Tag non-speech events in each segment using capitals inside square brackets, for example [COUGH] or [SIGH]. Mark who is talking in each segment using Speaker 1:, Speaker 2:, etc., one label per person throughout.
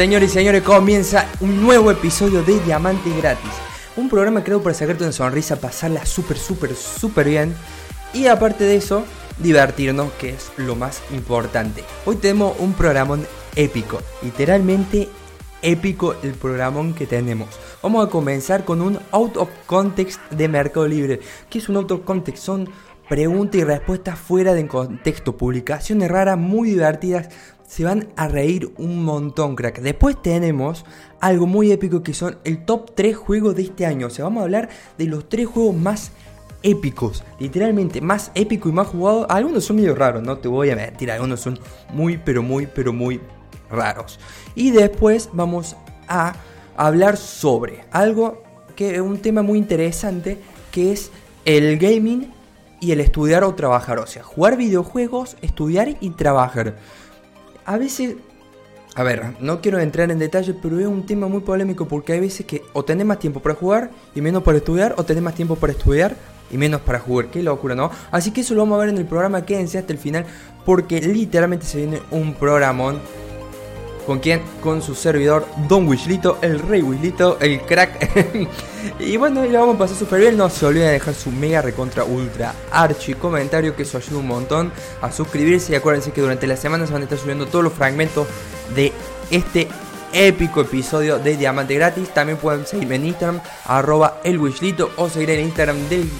Speaker 1: Señores y señores, comienza un nuevo episodio de Diamante Gratis. Un programa creado para sacarte una sonrisa, pasarla súper, súper, súper bien. Y aparte de eso, divertirnos, que es lo más importante. Hoy tenemos un programón épico, literalmente épico el programón que tenemos. Vamos a comenzar con un out of context de Mercado Libre. ¿Qué es un out of context? Son preguntas y respuestas fuera de contexto, publicaciones raras, muy divertidas. Se van a reír un montón, crack. Después tenemos algo muy épico que son el top 3 juegos de este año. O sea, vamos a hablar de los 3 juegos más épicos, literalmente más épico y más jugado. Algunos son medio raros, no te voy a mentir, algunos son muy, pero muy, pero muy raros. Y después vamos a hablar sobre algo que es un tema muy interesante, que es el gaming y el estudiar o trabajar. O sea, jugar videojuegos, estudiar y trabajar. A veces a ver, no quiero entrar en detalle, pero es un tema muy polémico porque hay veces que o tenés más tiempo para jugar y menos para estudiar, o tenés más tiempo para estudiar y menos para jugar. Qué locura, ¿no? Así que eso lo vamos a ver en el programa. Quédense hasta el final porque literalmente se viene un programón. ¿Con quién? Con su servidor Don Wishlito, el rey Wishlito, el crack. [LAUGHS] y bueno, y lo vamos a pasar súper bien. No se olviden de dejar su mega recontra ultra archi comentario, que eso ayuda un montón a suscribirse. Y acuérdense que durante la semana se van a estar subiendo todos los fragmentos de este épico episodio de Diamante Gratis. También pueden seguirme en Instagram, arroba el Wishlito, o seguir en Instagram del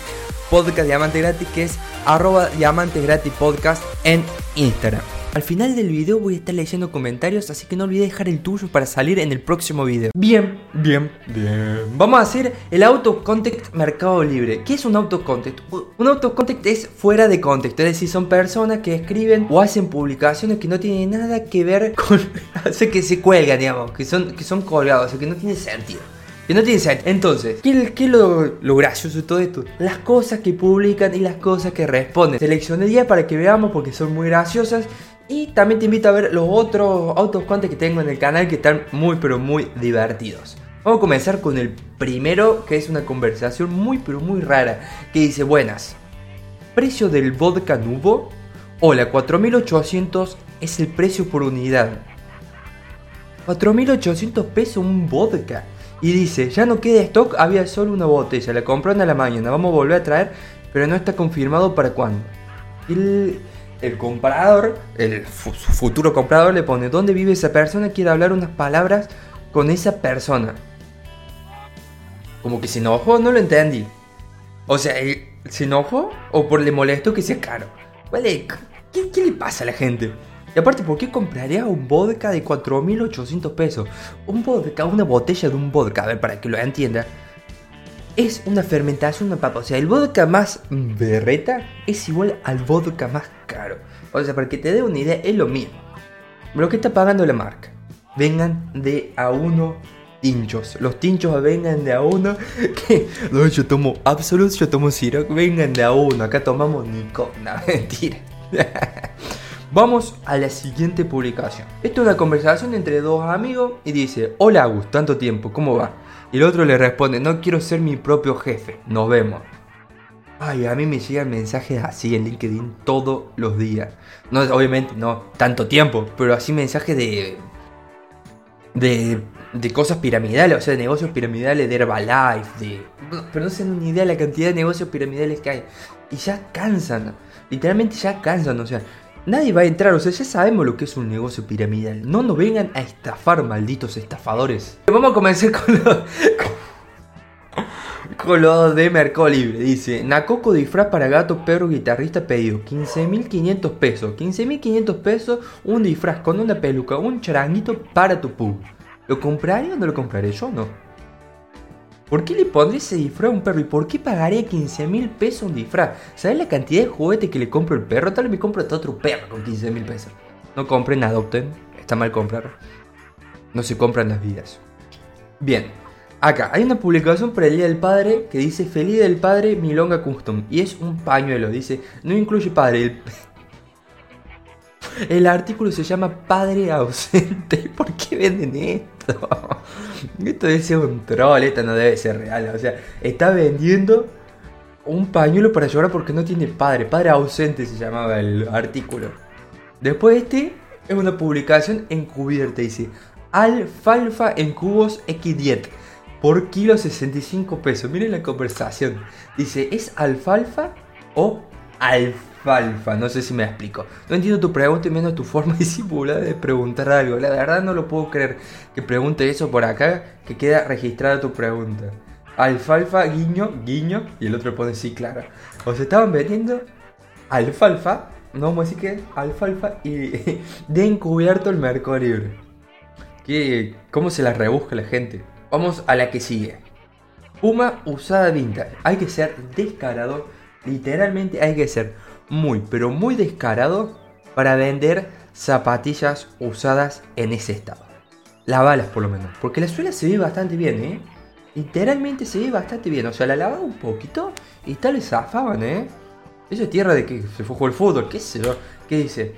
Speaker 1: podcast Diamante Gratis, que es arroba Diamante Gratis Podcast en Instagram. Al final del video voy a estar leyendo comentarios, así que no olvides dejar el tuyo para salir en el próximo video. Bien, bien, bien. Vamos a hacer el auto context Mercado Libre. ¿Qué es un auto context? Un auto context es fuera de contexto, es decir, son personas que escriben o hacen publicaciones que no tienen nada que ver con... [LAUGHS] hace que se cuelgan, digamos, que son, que son colgados, o sea, que no tiene sentido. Que no tiene sentido. Entonces, ¿qué, qué es lo, lo, gracioso de todo esto? Las cosas que publican y las cosas que responden. Seleccioné 10 para que veamos porque son muy graciosas. Y también te invito a ver los otros autocontes que tengo en el canal que están muy pero muy divertidos. Vamos a comenzar con el primero, que es una conversación muy pero muy rara, que dice, buenas, precio del vodka nubo, hola, 4800 es el precio por unidad. 4800 pesos un vodka. Y dice, ya no queda stock, había solo una botella, la compraron a la mañana, vamos a volver a traer, pero no está confirmado para cuándo. El, el comprador, el futuro comprador le pone, ¿dónde vive esa persona? Quiere hablar unas palabras con esa persona. Como que se enojó, no lo entendí. O sea, ¿se enojó o por le molesto que sea caro? Vale, ¿qué, ¿qué le pasa a la gente? Y aparte, ¿por qué compraría un vodka de 4.800 pesos? Un vodka, una botella de un vodka, a ver, para que lo entienda. Es una fermentación, una papa. O sea, el vodka más berreta es igual al vodka más caro. O sea, para que te dé una idea, es lo mismo. Pero ¿qué está pagando la marca? Vengan de a uno tinchos. Los tinchos vengan de a uno. [LAUGHS] Que no, yo tomo Absolut, yo tomo Ciroc. Vengan de a uno. Acá tomamos Nicona. [LAUGHS] Mentira. [LAUGHS] Vamos a la siguiente publicación. Esto es una conversación entre dos amigos y dice, hola Agus, tanto tiempo, ¿cómo va? Y el otro le responde, no quiero ser mi propio jefe, nos vemos. Ay, a mí me llegan mensajes así en LinkedIn todos los días. No, obviamente no tanto tiempo, pero así mensajes de... De, de cosas piramidales, o sea, de negocios piramidales, de Herbalife, de... Pero no se dan ni idea de la cantidad de negocios piramidales que hay. Y ya cansan, literalmente ya cansan, o sea, Nadie va a entrar, o sea, ya sabemos lo que es un negocio piramidal. No nos vengan a estafar, malditos estafadores. Vamos a comenzar con lo, con de Mercado Libre. Dice, Nacoco disfraz para gato, perro, guitarrista pedido 15.500 pesos. 15.500 pesos, un disfraz con una peluca, un charanguito para tu pug. ¿Lo compraré o no lo compraré? Yo no. ¿Por qué le pondré ese disfraz a un perro? ¿Y por qué pagaré 15 mil pesos un disfraz? ¿Sabes la cantidad de juguete que le compro al perro? Tal vez me compro hasta otro perro con 15 mil pesos. No compren, adopten. Está mal comprar. No se compran las vidas. Bien. Acá hay una publicación para el Día del Padre que dice Feliz del Padre Milonga Custom. Y es un pañuelo. Dice, no incluye padre. El, el artículo se llama Padre ausente. [LAUGHS] ¿Por qué venden esto? Esto debe ser un troll, esto no debe ser real. O sea, está vendiendo un pañuelo para llorar porque no tiene padre. Padre ausente se llamaba el artículo. Después este es una publicación encubierta. Dice, alfalfa en cubos X10 por kilo 65 pesos. Miren la conversación. Dice, ¿es alfalfa o alfalfa? No sé si me explico. No entiendo tu pregunta y menos tu forma [LAUGHS] disimulada de preguntar algo. La verdad no lo puedo creer que pregunte eso por acá, que queda registrada tu pregunta. Alfalfa, guiño, guiño, y el otro pone sí, claro. O se estaban vendiendo alfalfa, no vamos a decir que alfalfa, y [LAUGHS] de encubierto el mercado libre. ¿Qué, ¿Cómo se la rebusca la gente? Vamos a la que sigue. Puma usada vintage. Hay que ser descarado. Literalmente hay que ser muy, pero muy descarado para vender zapatillas usadas en ese estado. Lavalas por lo menos. Porque la suela se ve bastante bien, ¿eh? Literalmente se ve bastante bien. O sea, la lavaba un poquito y tal le zafaban, ¿eh? Eso es tierra de que se fue el fútbol, qué sé. ¿Qué dice?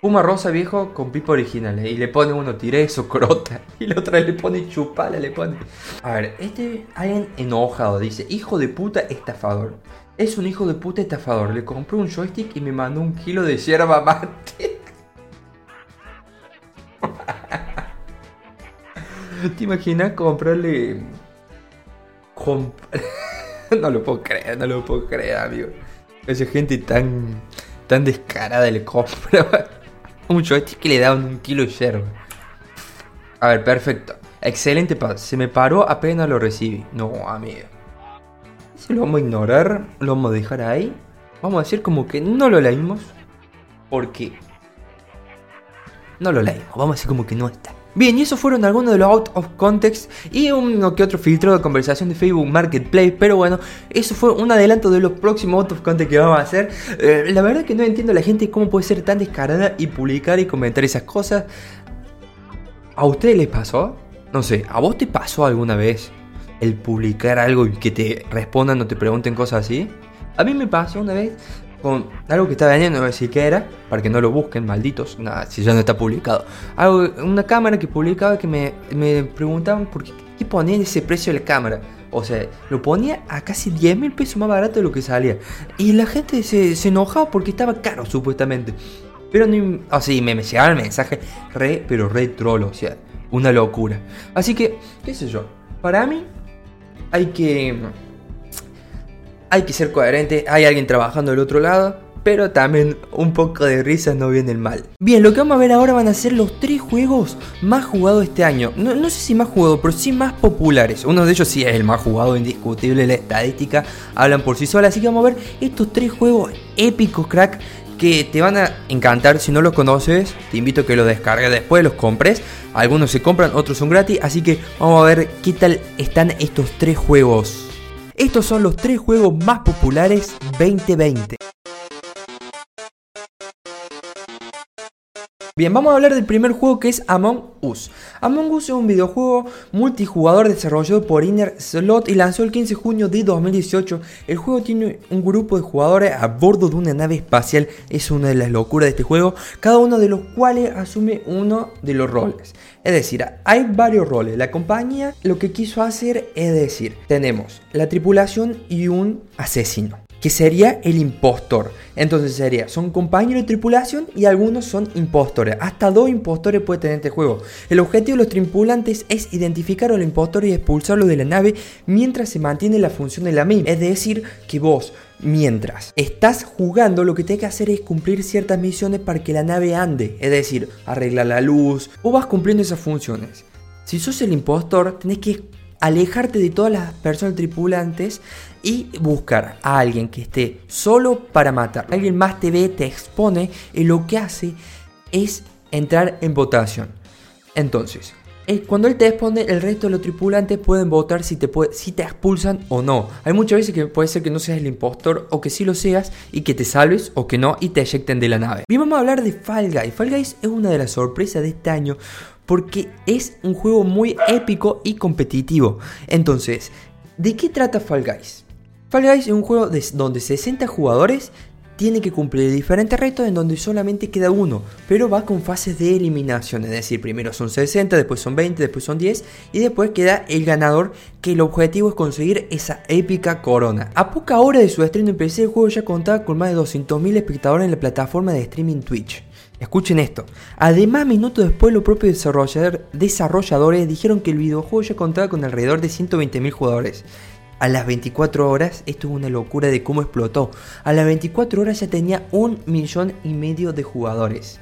Speaker 1: Puma rosa viejo con pipa original. ¿eh? Y le pone uno eso, crota. [LAUGHS] Y la otra le pone chupala, le pone. A ver, este alguien enojado dice: Hijo de puta estafador. Es un hijo de puta estafador. Le compré un joystick y me mandó un kilo de hierba mate. [LAUGHS] ¿Te imaginas comprarle. [LAUGHS] no lo puedo creer, no lo puedo creer, amigo. Esa gente tan. tan descarada le compra [LAUGHS] un joystick que le daban un kilo de yerba. A ver, perfecto. Excelente Se me paró apenas lo recibí. No, amigo. Lo vamos a ignorar, lo vamos a dejar ahí. Vamos a decir como que no lo leímos. Porque no lo leímos. Vamos a decir como que no está. Bien, y esos fueron algunos de los out of context y uno que otro filtro de conversación de Facebook Marketplace. Pero bueno, eso fue un adelanto de los próximos out of context que vamos a hacer. Eh, la verdad que no entiendo a la gente cómo puede ser tan descarada y publicar y comentar esas cosas. ¿A ustedes les pasó? No sé, ¿a vos te pasó alguna vez el publicar algo y que te respondan o te pregunten cosas así? A mí me pasó una vez con algo que estaba vendiendo, no voy a decir qué era, para que no lo busquen, malditos, nada, si ya no está publicado. Algo, una cámara que publicaba que me, me preguntaban por qué, qué ponían ese precio de la cámara. O sea, lo ponía a casi 10 mil pesos más barato de lo que salía. Y la gente se, se enojaba porque estaba caro, supuestamente. Pero no. O sea, me, me llegaba el mensaje re, pero re trolo. O sea, una locura. Así que, qué sé yo. Para mí, hay que hay que ser coherente, hay alguien trabajando del otro lado, pero también un poco de risas no viene mal. Bien, lo que vamos a ver ahora van a ser los tres juegos más jugados este año. No, sé si más jugados, pero sí más populares. Uno de ellos sí es el más jugado, indiscutible, la estadística hablan por sí sola. Así que vamos a ver estos tres juegos épicos, crack, que te van a encantar. Si no los conoces, te invito a que los descargues después, los compres. Algunos se compran, otros son gratis. Así que vamos a ver qué tal están estos tres juegos. Estos son los tres juegos más populares 2020. Bien, vamos a hablar del primer juego que es Among Us. Among Us es un videojuego multijugador desarrollado por Inner Slot y lanzó el 15 de junio de 2018. El juego tiene un grupo de jugadores a bordo de una nave espacial, es una de las locuras de este juego, cada uno de los cuales asume uno de los roles. Es decir, hay varios roles. La compañía lo que quiso hacer es decir, tenemos la tripulación y un asesino que sería el impostor. Entonces sería, son compañeros de tripulación y algunos son impostores. Hasta dos impostores puede tener este juego. El objetivo de los tripulantes es identificar al impostor y expulsarlo de la nave mientras se mantiene la función de la misma. Es decir, que vos, mientras estás jugando, lo que tienes que hacer es cumplir ciertas misiones para que la nave ande. Es decir, arreglar la luz. o vas cumpliendo esas funciones. Si sos el impostor, tenés que alejarte de todas las personas tripulantes y buscar a alguien que esté solo para matar. Alguien más te ve, te expone y lo que hace es entrar en votación. Entonces, eh, cuando él te expone, el resto de los tripulantes pueden votar si te, expulsan o no. Hay muchas veces que puede ser que no seas el impostor o que sí lo seas y que te salves o que no y te eyecten de la nave. Bien, vamos a hablar de Fall Guys. Fall Guys es una de las sorpresas de este año porque es un juego muy épico y competitivo. Entonces, ¿de qué trata Fall Guys? Fall Guys es un juego donde 60 jugadores tienen que cumplir diferentes retos en donde solamente queda uno, pero va con fases de eliminación, es decir, primero son 60, después son 20, después son 10 y después queda el ganador que el objetivo es conseguir esa épica corona. A poca hora de su estreno en PC el juego ya contaba con más de 200.000 espectadores en la plataforma de streaming Twitch. Escuchen esto. Además, minutos después, los propios desarrolladores dijeron que el videojuego ya contaba con alrededor de 120.000 jugadores. A las 24 horas, esto es una locura de cómo explotó. A las 24 horas ya tenía un millón y medio de jugadores.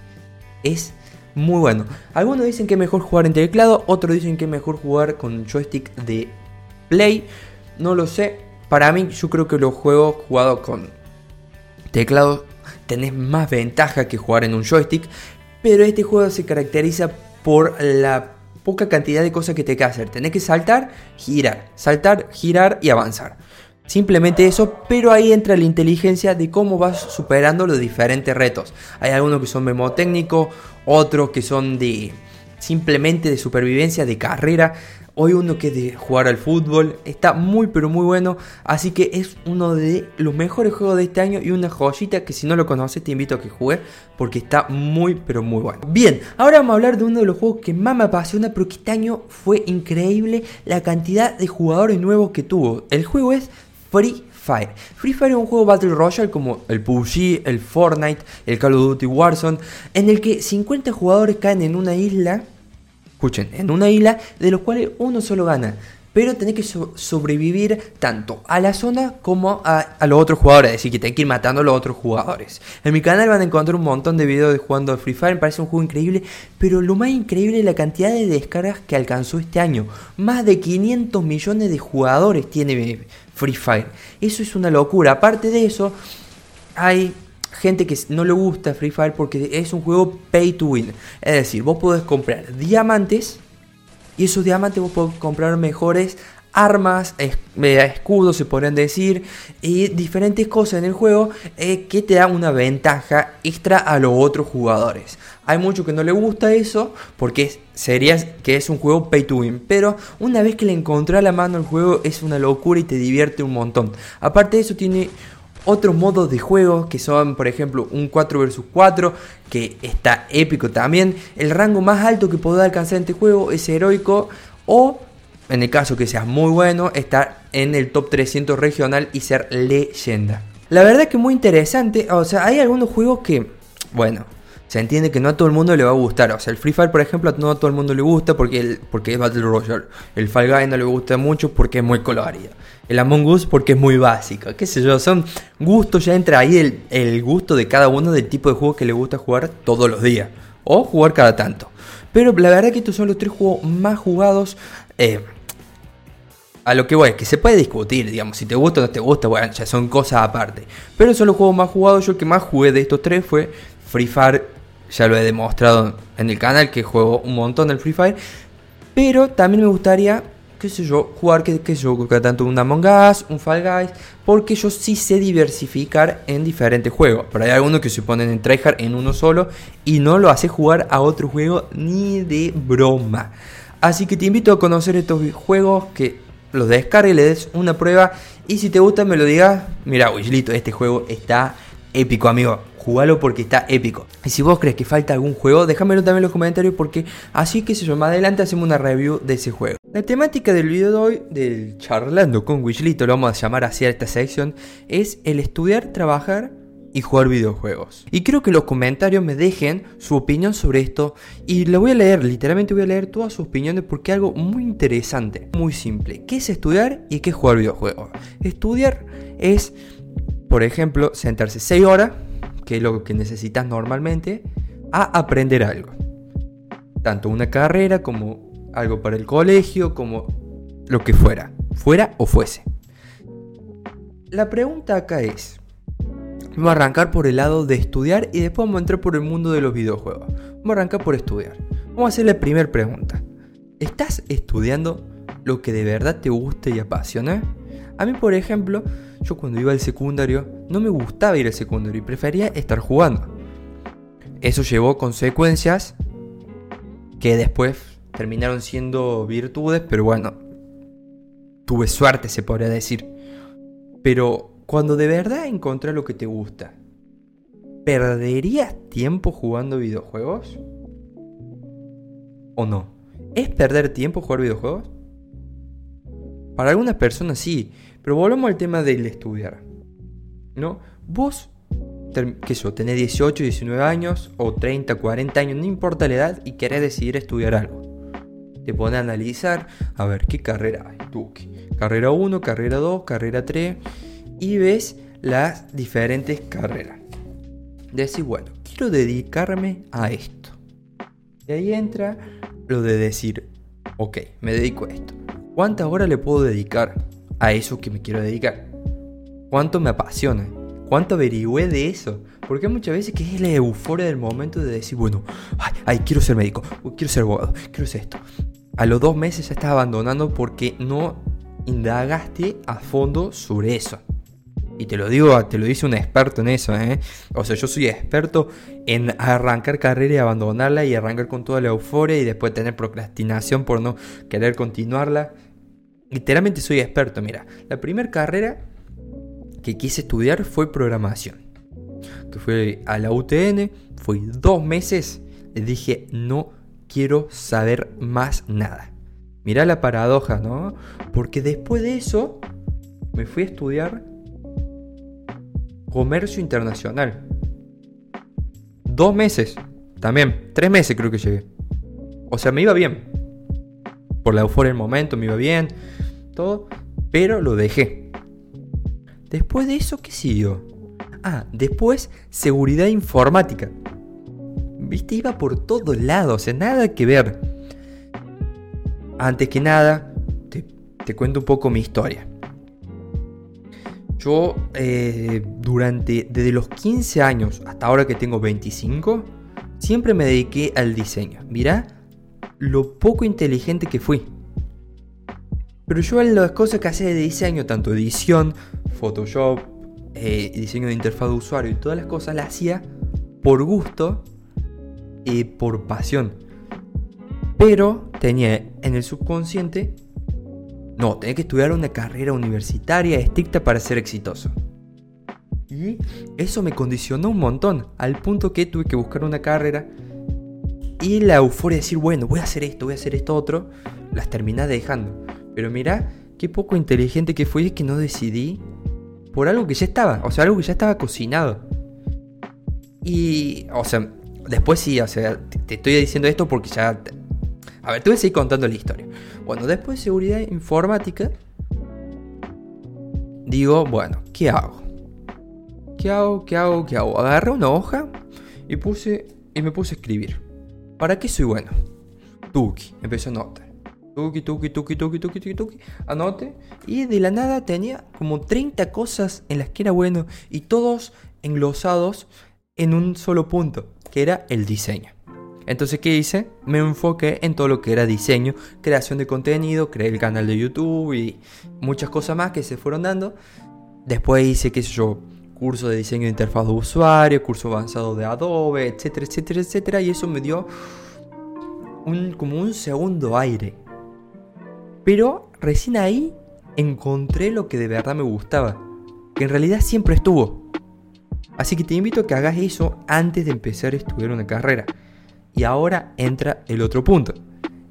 Speaker 1: Es muy bueno. Algunos dicen que es mejor jugar en teclado, otros dicen que es mejor jugar con joystick de Play. No lo sé. Para mí, yo creo que los juegos jugados con teclado tenés más ventaja que jugar en un joystick. Pero este juego se caracteriza por la poca cantidad de cosas que te que hacer. Tenés que saltar, girar, saltar, girar y avanzar. Simplemente eso, pero ahí entra la inteligencia de cómo vas superando los diferentes retos. Hay algunos que son memotécnicos, otros que son de simplemente de supervivencia, de carrera. Hoy uno que de jugar al fútbol. Está muy pero muy bueno. Así que es uno de los mejores juegos de este año y una joyita que si no lo conoces te invito a que juegues porque está muy pero muy bueno. Bien, ahora vamos a hablar de uno de los juegos que más me apasiona porque este año fue increíble la cantidad de jugadores nuevos que tuvo. El juego es Free Fire. Free Fire es un juego Battle Royale como el PUBG, el Fortnite, el Call of Duty Warzone, en el que 50 jugadores caen en una isla escuchen, en una isla de los cuales uno solo gana. Pero tenés que sobrevivir tanto a la zona como a, los otros jugadores. Es decir, que tenés que ir matando a los otros jugadores. En mi canal van a encontrar un montón de videos de jugando a Free Fire. Me parece un juego increíble. Pero lo más increíble es la cantidad de descargas que alcanzó este año. Más de 500 millones de jugadores tiene Free Fire. Eso es una locura. Aparte de eso, hay gente que no le gusta Free Fire porque es un juego pay to win. Es decir, vos podés comprar diamantes y esos diamantes vos podés comprar mejores armas, escudos se podrían decir, y diferentes cosas en el juego eh, que te dan una ventaja extra a los otros jugadores. Hay mucho que no le gusta eso porque sería que es un juego pay to win, pero una vez que le encontrás la mano al juego es una locura y te divierte un montón. Aparte de eso tiene otros modos de juego que son, por ejemplo, un 4 vs 4, que está épico también. El rango más alto que podés alcanzar en este juego es heroico o, en el caso que seas muy bueno, estar en el top 300 regional y ser leyenda. La verdad que muy interesante, o sea, hay algunos juegos que, bueno, se entiende que no a todo el mundo le va a gustar. O sea, el Free Fire, por ejemplo, no a todo el mundo le gusta porque, porque es Battle Royale. El Fall Guy no le gusta mucho porque es muy colorido el Among Us porque es muy básico. Qué sé yo, son gustos, ya entra ahí el, el, gusto de cada uno del tipo de juego que le gusta jugar todos los días. O jugar cada tanto. Pero la verdad que estos son los tres juegos más jugados. Eh, a lo que voy, que se puede discutir, digamos, si te gusta o no te gusta, bueno, ya son cosas aparte. Pero son los juegos más jugados, yo el que más jugué de estos tres fue Free Fire, ya lo he demostrado en el canal que juego un montón del Free Fire. Pero también me gustaría qué sé yo, jugar, que, qué sé tanto un Among Us, un Fall Guys, porque yo sí sé diversificar en diferentes juegos. Pero hay algunos que se ponen en tryhard en uno solo y no lo hace jugar a otro juego ni de broma. Así que te invito a conocer estos juegos, que los descargues, le des una prueba y si te gusta me lo digas, mira, Wishlito, este juego está épico, amigo jugalo porque está épico. Y si vos crees que falta algún juego, déjamelo también en los comentarios porque así que se yo, más adelante hacemos una review de ese juego. La temática del video de hoy, del charlando con Wishlito, lo vamos a llamar así a esta sección, es el estudiar, trabajar y jugar videojuegos. Y creo que los comentarios me dejen su opinión sobre esto y le voy a leer, literalmente voy a leer todas sus opiniones porque es algo muy interesante, muy simple. ¿Qué es estudiar y qué es jugar videojuegos? Estudiar es, por ejemplo, sentarse 6 horas que es lo que necesitas normalmente, a aprender algo. Tanto una carrera como algo para el colegio, como lo que fuera, fuera o fuese. La pregunta acá es, vamos a arrancar por el lado de estudiar y después vamos a entrar por el mundo de los videojuegos. Vamos a arrancar por estudiar. Vamos a hacer la primera pregunta. ¿Estás estudiando lo que de verdad te gusta y apasiona? A mí, por ejemplo, yo cuando iba al secundario no me gustaba ir al secundario y prefería estar jugando. Eso llevó consecuencias que después terminaron siendo virtudes, pero bueno, tuve suerte se podría decir. Pero cuando de verdad encontré lo que te gusta, ¿perderías tiempo jugando videojuegos? ¿O no? ¿Es perder tiempo jugar videojuegos? Para algunas personas sí, pero volvemos al tema del estudiar. ¿No? Vos, sé yo, tenés 18, 19 años o 30, 40 años, no importa la edad y querés decidir estudiar algo. Te pones a analizar, a ver, ¿qué carrera hay? Tú, carrera 1, carrera 2, carrera 3 y ves las diferentes carreras. Decís, bueno, quiero dedicarme a esto. Y ahí entra lo de decir, ok, me dedico a esto. ¿Cuántas horas le puedo dedicar a eso que me quiero dedicar? ¿Cuánto me apasiona? ¿Cuánto averigüé de eso? Porque muchas veces que es la euforia del momento de decir, bueno, ay, quiero ser médico, quiero ser abogado, quiero ser esto. A los dos meses ya estás abandonando porque no indagaste a fondo sobre eso. Y te lo digo, te lo dice un experto en eso, ¿eh? O sea, yo soy experto en arrancar carrera y abandonarla y arrancar con toda la euforia y después tener procrastinación por no querer continuarla. Literalmente soy experto, mira. La primera carrera que quise estudiar fue programación. Que fue a la UTN, fue dos meses. Le dije, no quiero saber más nada. Mira la paradoja, ¿no? Porque después de eso me fui a estudiar comercio internacional. Dos meses, también, tres meses creo que llegué. O sea, me iba bien. Por la euforia del momento, me iba bien, todo, pero lo dejé. Después de eso, ¿qué siguió? Ah, después, seguridad informática. Viste, iba por todos lados, o sea, nada que ver. Antes que nada, te, cuento un poco mi historia. Yo eh, durante, desde los 15 años hasta ahora que tengo 25, siempre me dediqué al diseño. Mirá lo poco inteligente que fui. Pero yo en las cosas que hacía de diseño, tanto edición, Photoshop, eh, diseño de interfaz de usuario y todas las cosas, las hacía por gusto y por pasión. Pero tenía en el subconsciente no, tenía que estudiar una carrera universitaria estricta para ser exitoso. Y eso me condicionó un montón, al punto que tuve que buscar una carrera y la euforia de decir, bueno, voy a hacer esto, voy a hacer esto otro, las terminé dejando. Pero mira, qué poco inteligente que fui que no decidí por algo que ya estaba, o sea, algo que ya estaba cocinado. Y, o sea, después sí, o sea, te estoy diciendo esto porque ya a ver, te voy a seguir contando la historia. Bueno, después de seguridad informática, digo, bueno, ¿qué hago? ¿Qué hago? ¿Qué hago? ¿Qué hago? Agarré una hoja y puse y me puse a escribir. ¿Para qué soy bueno? Tuki, empecé a anotar. Tuki, tuki, tuki, tuki, tuki, tuki, tuki. Anote. Y de la nada tenía como 30 cosas en las que era bueno y todos englosados en un solo punto, que era el diseño. Entonces, ¿qué hice? Me enfoqué en todo lo que era diseño, creación de contenido, creé el canal de YouTube y muchas cosas más que se fueron dando. Después hice, qué sé yo, curso de diseño de interfaz de usuario, curso avanzado de Adobe, etcétera, etcétera, etcétera. Y eso me dio un, como un segundo aire. Pero recién ahí encontré lo que de verdad me gustaba. Que en realidad siempre estuvo. Así que te invito a que hagas eso antes de empezar a estudiar una carrera. Y ahora entra el otro punto,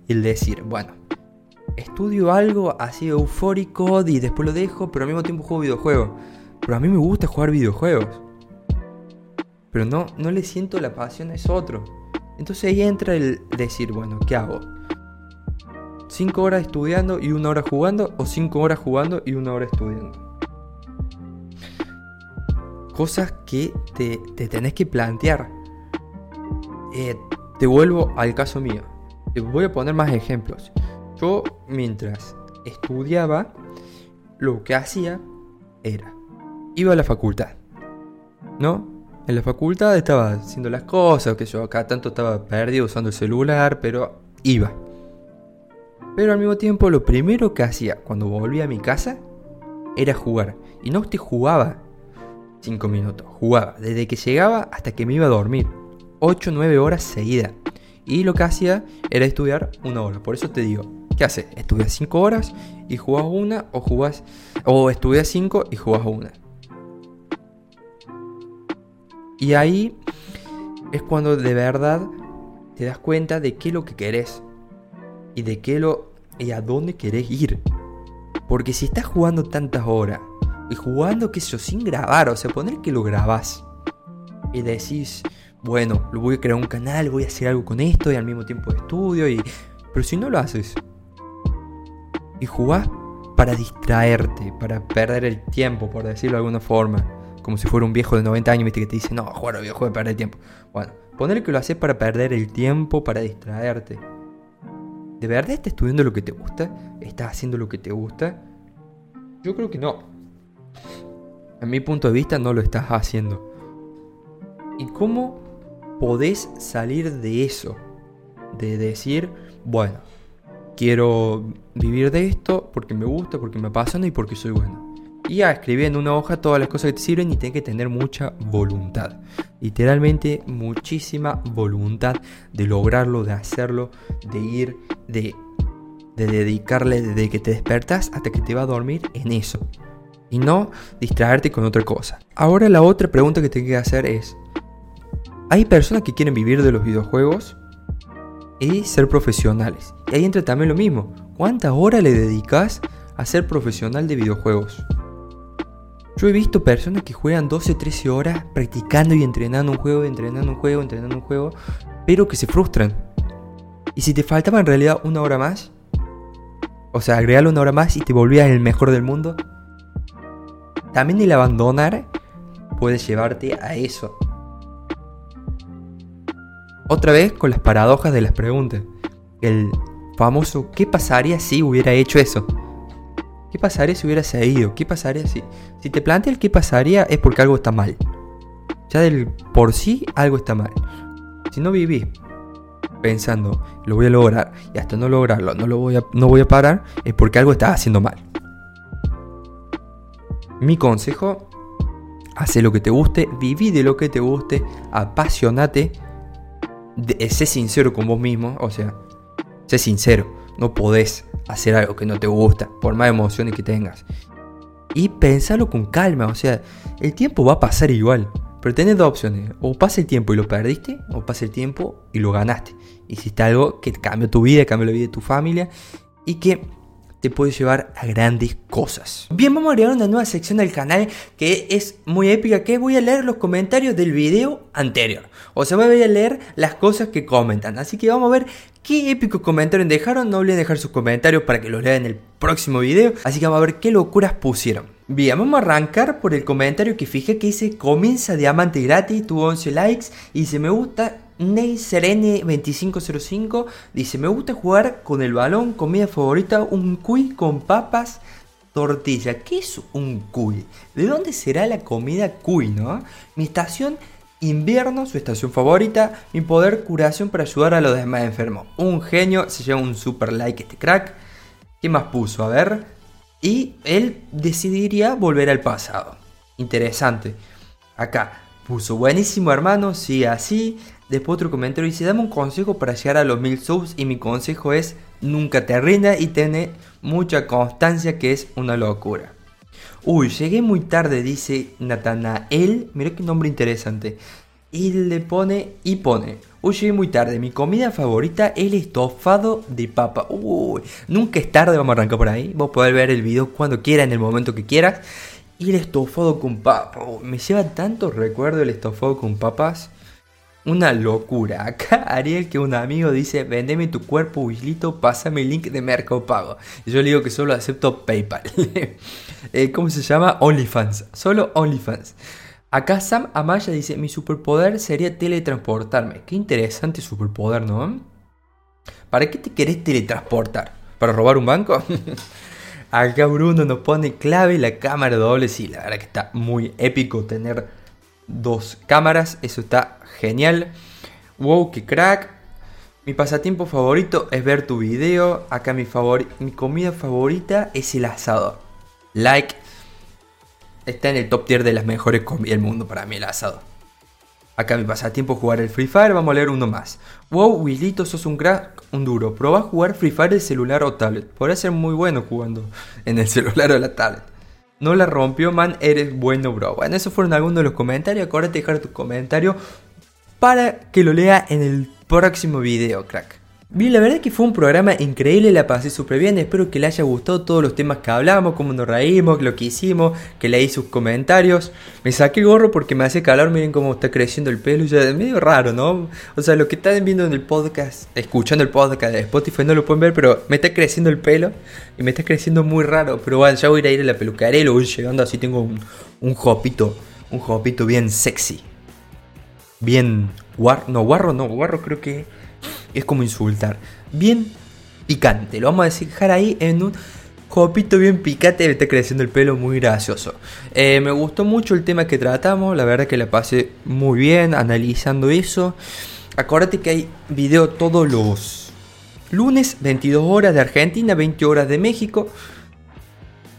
Speaker 1: el decir, bueno, estudio algo así eufórico y después lo dejo, pero al mismo tiempo juego videojuegos. Pero a mí me gusta jugar videojuegos. Pero no, no le siento la pasión a eso otro. Entonces ahí entra el decir, bueno, ¿qué hago? ¿Cinco horas estudiando y una hora jugando? ¿O cinco horas jugando y una hora estudiando? Cosas que te, te tenés que plantear. Eh, te vuelvo al caso mío. Te voy a poner más ejemplos. Yo mientras estudiaba, lo que hacía era, iba a la facultad. ¿No? En la facultad estaba haciendo las cosas, que yo acá tanto estaba perdido usando el celular, pero iba. Pero al mismo tiempo lo primero que hacía cuando volvía a mi casa era jugar. Y no te jugaba 5 minutos, jugaba desde que llegaba hasta que me iba a dormir. 8 o 9 horas seguidas. Y lo que hacía era estudiar una hora. Por eso te digo, ¿qué haces? Estudias 5 horas y jugás una o jugás o estudias 5 y jugás una. Y ahí es cuando de verdad te das cuenta de qué es lo que querés y de qué lo y a dónde querés ir. Porque si estás jugando tantas horas y jugando que eso sin grabar, o sea, poner que lo grabás y decís, bueno, lo voy a crear un canal, voy a hacer algo con esto y al mismo tiempo estudio y pero si no lo haces y jugás para distraerte, para perder el tiempo, por decirlo de alguna forma, como si fuera un viejo de 90 años, ¿viste? que te dice, "No, jugar al videojuego es perder el tiempo." Bueno, ponerle que lo haces para perder el tiempo, para distraerte. ¿De verdad estás estudiando lo que te gusta? ¿Estás haciendo lo que te gusta? Yo creo que no. A mi punto de vista no lo estás haciendo. ¿Y cómo podés salir de eso? De decir, bueno, quiero vivir de esto porque me gusta, porque me apasiona y porque soy bueno. Y a escribir en una hoja todas las cosas que te sirven y tienes que tener mucha voluntad. Literalmente muchísima voluntad de lograrlo, de hacerlo, de ir, de, de dedicarle desde que te despertas hasta que te va a dormir en eso. Y no distraerte con otra cosa. Ahora la otra pregunta que tengo que hacer es, ¿hay personas que quieren vivir de los videojuegos? y ser profesionales. Y ahí entra también lo mismo. ¿Cuántas horas le dedicas a ser profesional de videojuegos? Yo he visto personas que juegan 12, 13 horas practicando y entrenando un juego, entrenando un juego, entrenando un juego, pero que se frustran. Y si te faltaba en realidad una hora más, o sea, agregarle una hora más y te volvías el mejor del mundo, también el abandonar puede llevarte a eso. Otra vez con las paradojas de las preguntas. El famoso ¿qué pasaría si hubiera hecho eso? ¿Qué pasaría si hubiera seguido? ¿Qué pasaría si... Si te plantea el qué pasaría es porque algo está mal. Ya del por sí algo está mal. Si no vivís pensando, lo voy a lograr y hasta no lograrlo, no lo voy a, no voy a parar, es porque algo está haciendo mal. Mi consejo, hace lo que te guste, viví de lo que te guste, apasionate de, sé sincero con vos mismo, o sea, sé sincero, no podés hacer algo que no te gusta, por más emociones que tengas. Y pensalo con calma, o sea, el tiempo va a pasar igual, pero tenés dos opciones, o pasa el tiempo y lo perdiste, o pasa el tiempo y lo ganaste. Hiciste algo que cambió tu vida, cambió la vida de tu familia y que te puede llevar a grandes cosas. Bien, vamos a agregar una nueva sección del canal que es muy épica, que voy a leer los comentarios del video anterior. O sea, voy a leer las cosas que comentan. Así que vamos a ver qué épicos comentarios dejaron. No olviden dejar sus comentarios para que los lean en el próximo video. Así que vamos a ver qué locuras pusieron. Bien, vamos a arrancar por el comentario que fijé que dice comienza diamante gratis, tuvo 11 likes y dice me gusta Ney Serene 2505 dice, me gusta jugar con el balón, comida favorita, un cuy con papas, tortilla. ¿Qué es un cuy? ¿De dónde será la comida cuy, no? Mi estación invierno, su estación favorita, mi poder curación para ayudar a los demás enfermos. Un genio, se lleva un super like este crack. ¿Qué más puso? A ver. Y él decidiría volver al pasado. Interesante. Acá puso buenísimo hermano, sí así. Después otro comentario dice, dame un consejo para llegar a los mil subs y mi consejo es nunca te rindas y tener mucha constancia que es una locura. Uy, llegué muy tarde, dice Natanael, mira qué nombre interesante. Y le pone y pone, uy, llegué muy tarde, mi comida favorita el estofado de papa. Uy, nunca es tarde, vamos a arrancar por ahí. Vos podés ver el video cuando quieras, en el momento que quieras. Y el estofado con papas, me lleva tanto recuerdo el estofado con papas. Una locura. Acá Ariel, que un amigo dice, vendeme tu cuerpo, Wislito, pásame el link de Mercado Pago. Y yo le digo que solo acepto PayPal. [LAUGHS] Eh, ¿Cómo se llama? OnlyFans. Solo OnlyFans. Acá Sam Amaya dice, mi superpoder sería teletransportarme. Qué interesante superpoder, ¿no? ¿Para qué te querés teletransportar? ¿Para robar un banco? [LAUGHS] Acá Bruno nos pone clave la cámara doble. Sí, la verdad que está muy épico tener dos cámaras. Eso está genial. Wow, qué crack. Mi pasatiempo favorito es ver tu video. Acá mi, mi comida favorita es el asado. Like. Está en el top tier de las mejores comidas del mundo para mí el asado. Acá mi pasatiempo es jugar el Free Fire. Vamos a leer uno más. Wow, Willito, sos un crack, un duro. Proba a jugar Free Fire de celular o tablet. Podría ser muy bueno jugando en el [LAUGHS] celular o la tablet. No la rompió, man, eres bueno, bro. Bueno, esos fueron algunos de los comentarios. Acuérdate de dejar tu comentario para que lo lea en el próximo video, crack. Bien, la verdad es que fue un programa increíble, la pasé súper bien, espero que le haya gustado todos los temas que hablamos, cómo nos reímos, lo que hicimos, que leí sus comentarios. Me saqué el gorro porque me hace calor, miren cómo está creciendo el pelo, ya es medio raro, ¿no? O sea, lo que están viendo en el podcast, escuchando el podcast de Spotify no lo pueden ver, pero me está creciendo el pelo y me está creciendo muy raro. Pero bueno, ya voy a ir a la peluquería y lo voy llegando así, tengo un, un jopito, un jopito bien sexy. Bien guarro, no, guarro no, guarro creo que es como insultar. Bien picante, lo vamos a dejar ahí en un copito bien picante, está creciendo el pelo muy gracioso. Eh, me gustó mucho el tema que tratamos, la verdad que la pasé muy bien analizando eso. Acuérdate que hay video todos los lunes, 22 horas de Argentina, 20 horas de México.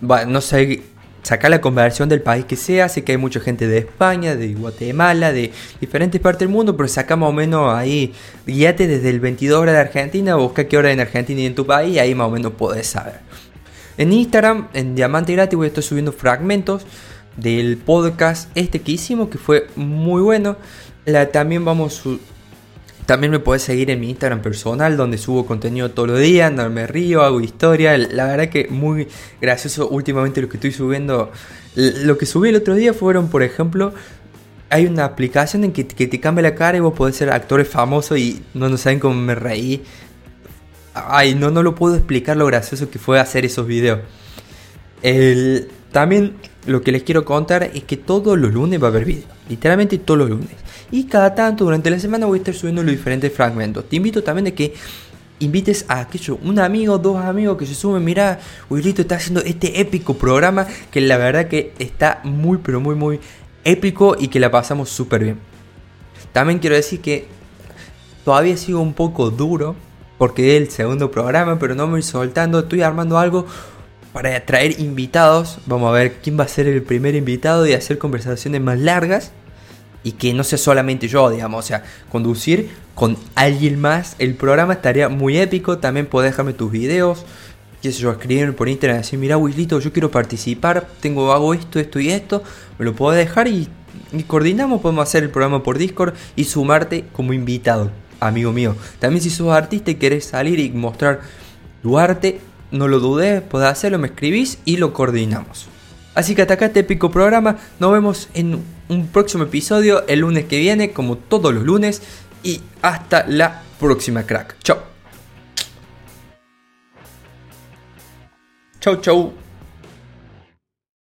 Speaker 1: no sé sacar la conversión del país que sea. Sé que hay mucha gente de España, de Guatemala, de diferentes partes del mundo, pero saca más o menos ahí, guíate desde el 22 horas de Argentina, busca qué hora en Argentina y en tu país, y ahí más o menos podés saber. En Instagram, en Diamante Gratis, voy a estar subiendo fragmentos del podcast este que hicimos, que fue muy bueno. La, también vamos también me puedes seguir en mi Instagram personal, donde subo contenido todos los días, donde me río, hago historia. La verdad que muy gracioso últimamente lo que estoy subiendo. Lo que subí el otro día fueron, por ejemplo, hay una aplicación en que, te cambia la cara y vos podés ser actores famosos y no, no saben cómo me reí. Ay, no, no lo puedo explicar lo gracioso que fue hacer esos videos. también lo que les quiero contar es que todos los lunes va a haber video. Literalmente todos los lunes. Y cada tanto durante la semana voy a estar subiendo los diferentes fragmentos. Te invito también a que invites a aquello, un amigo, dos amigos que se sumen. Mira, Willito está haciendo este épico programa que la verdad que está muy, pero muy, muy épico y que la pasamos súper bien. También quiero decir que todavía sigo un poco duro porque es el segundo programa, pero no me voy soltando. Estoy armando algo para atraer invitados. Vamos a ver quién va a ser el primer invitado y hacer conversaciones más largas y que no sea solamente yo, digamos, o sea, conducir con alguien más. El programa estaría muy épico, también podés dejarme tus videos, qué sé yo, escribirme por internet, decir, mira, Wislito, yo quiero participar, tengo, hago esto, esto y esto, me lo puedo dejar y, coordinamos, podemos hacer el programa por Discord y sumarte como invitado, amigo mío. También si sos artista y querés salir y mostrar tu arte, no lo dudes, podés hacerlo, me escribís y lo coordinamos. Así que hasta acá este épico programa. Nos vemos en un próximo episodio el lunes que viene, como todos los lunes. Y hasta la próxima, crack. Chao. Chau, chau.